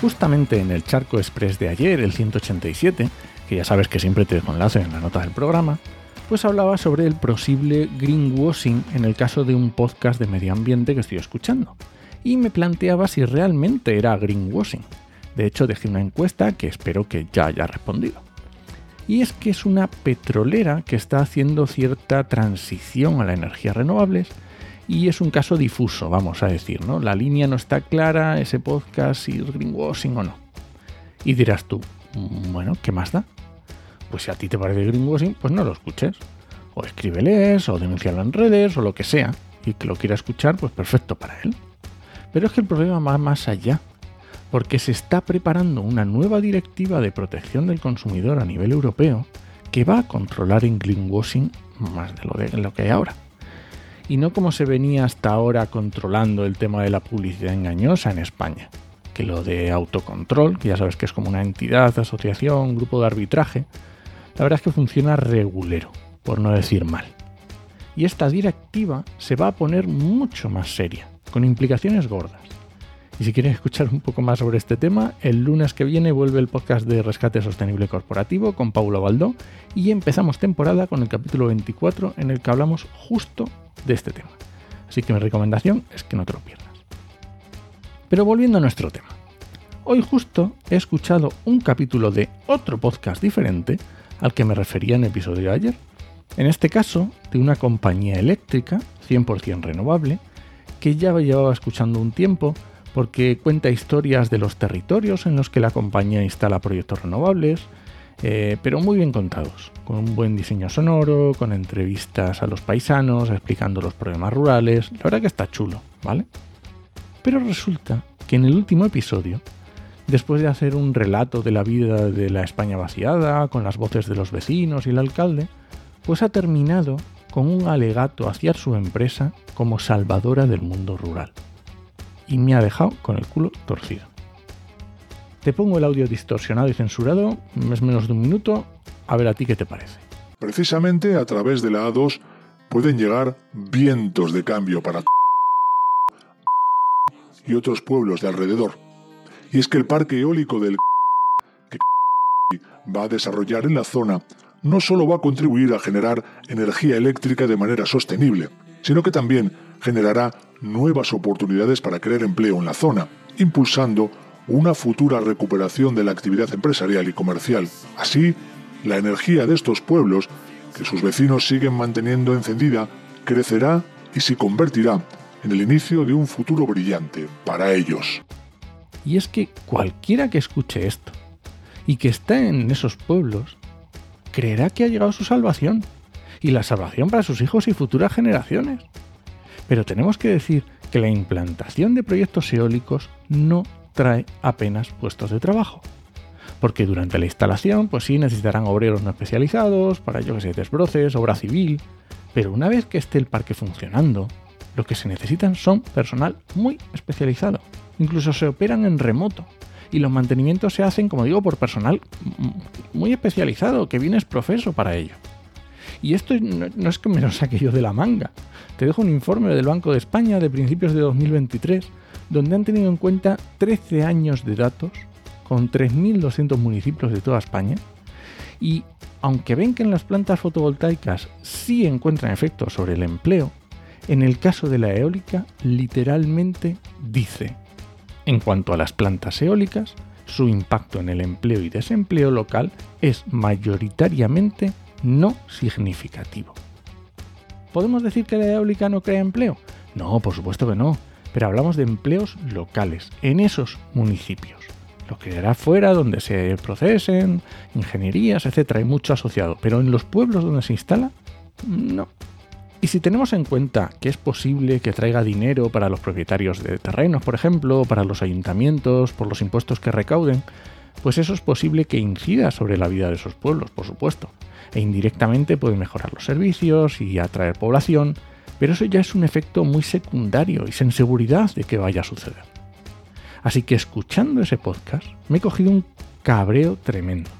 Justamente en el Charco Express de ayer, el 187, que ya sabes que siempre te dejo enlace en la nota del programa, pues hablaba sobre el posible greenwashing en el caso de un podcast de medio ambiente que estoy escuchando. Y me planteaba si realmente era greenwashing. De hecho, dejé una encuesta que espero que ya haya respondido. Y es que es una petrolera que está haciendo cierta transición a las energías renovables y es un caso difuso, vamos a decir, ¿no? La línea no está clara, ese podcast, si es greenwashing o no. Y dirás tú, mm, bueno, ¿qué más da? Pues si a ti te parece greenwashing, pues no lo escuches. O escríbeles, o denuncialo en redes, o lo que sea. Y que lo quiera escuchar, pues perfecto para él. Pero es que el problema va más allá. Porque se está preparando una nueva directiva de protección del consumidor a nivel europeo que va a controlar en greenwashing más de lo, de lo que hay ahora y no como se venía hasta ahora controlando el tema de la publicidad engañosa en España, que lo de autocontrol, que ya sabes que es como una entidad, asociación, grupo de arbitraje, la verdad es que funciona regulero, por no decir mal. Y esta directiva se va a poner mucho más seria, con implicaciones gordas. Y si quieres escuchar un poco más sobre este tema, el lunes que viene vuelve el podcast de Rescate Sostenible Corporativo con Paulo Baldó y empezamos temporada con el capítulo 24 en el que hablamos justo de este tema. Así que mi recomendación es que no te lo pierdas. Pero volviendo a nuestro tema. Hoy justo he escuchado un capítulo de otro podcast diferente al que me refería en el episodio de ayer. En este caso, de una compañía eléctrica 100% renovable que ya llevaba escuchando un tiempo porque cuenta historias de los territorios en los que la compañía instala proyectos renovables, eh, pero muy bien contados, con un buen diseño sonoro, con entrevistas a los paisanos, explicando los problemas rurales. La verdad que está chulo, ¿vale? Pero resulta que en el último episodio, después de hacer un relato de la vida de la España vaciada, con las voces de los vecinos y el alcalde, pues ha terminado con un alegato hacia su empresa como salvadora del mundo rural y me ha dejado con el culo torcido. Te pongo el audio distorsionado y censurado, es menos de un minuto, a ver a ti qué te parece. Precisamente a través de la A2 pueden llegar vientos de cambio para y otros pueblos de alrededor. Y es que el parque eólico del que va a desarrollar en la zona no solo va a contribuir a generar energía eléctrica de manera sostenible, sino que también generará nuevas oportunidades para crear empleo en la zona, impulsando una futura recuperación de la actividad empresarial y comercial. Así, la energía de estos pueblos, que sus vecinos siguen manteniendo encendida, crecerá y se convertirá en el inicio de un futuro brillante para ellos. Y es que cualquiera que escuche esto y que esté en esos pueblos, creerá que ha llegado su salvación y la salvación para sus hijos y futuras generaciones. Pero tenemos que decir que la implantación de proyectos eólicos no trae apenas puestos de trabajo. Porque durante la instalación, pues sí necesitarán obreros no especializados, para yo que sé, desbroces, obra civil. Pero una vez que esté el parque funcionando, lo que se necesitan son personal muy especializado. Incluso se operan en remoto. Y los mantenimientos se hacen, como digo, por personal muy especializado, que viene es profeso para ello. Y esto no, es que me lo saque yo de la manga. Te dejo un informe del Banco de España de principios de 2023, donde han tenido en cuenta 13 años de datos con 3.200 municipios de toda España. Y aunque ven que en las plantas fotovoltaicas sí encuentran efectos sobre el empleo, en el caso de la eólica literalmente dice, en cuanto a las plantas eólicas, su impacto en el empleo y desempleo local es mayoritariamente no significativo. ¿Podemos decir que la eólica no crea empleo? No, por supuesto que no, pero hablamos de empleos locales, en esos municipios. Lo que hará fuera, donde se procesen, ingenierías, etc. Hay mucho asociado, pero en los pueblos donde se instala, no. Y si tenemos en cuenta que es posible que traiga dinero para los propietarios de terrenos, por ejemplo, para los ayuntamientos, por los impuestos que recauden, pues eso es posible que incida sobre la vida de esos pueblos, por supuesto, e indirectamente puede mejorar los servicios y atraer población, pero eso ya es un efecto muy secundario y sin seguridad de que vaya a suceder. Así que escuchando ese podcast me he cogido un cabreo tremendo,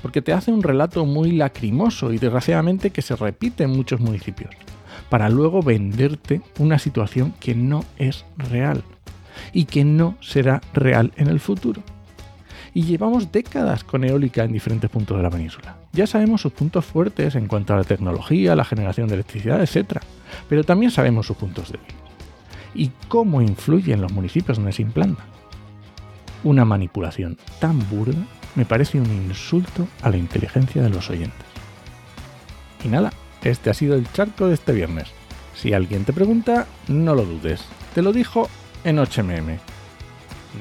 porque te hace un relato muy lacrimoso y desgraciadamente que se repite en muchos municipios, para luego venderte una situación que no es real y que no será real en el futuro. Y llevamos décadas con eólica en diferentes puntos de la península. Ya sabemos sus puntos fuertes en cuanto a la tecnología, la generación de electricidad, etc. Pero también sabemos sus puntos débiles. Y cómo influye en los municipios donde se implanta. Una manipulación tan burda me parece un insulto a la inteligencia de los oyentes. Y nada, este ha sido el charco de este viernes. Si alguien te pregunta, no lo dudes. Te lo dijo en HMM.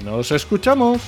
¡Nos escuchamos!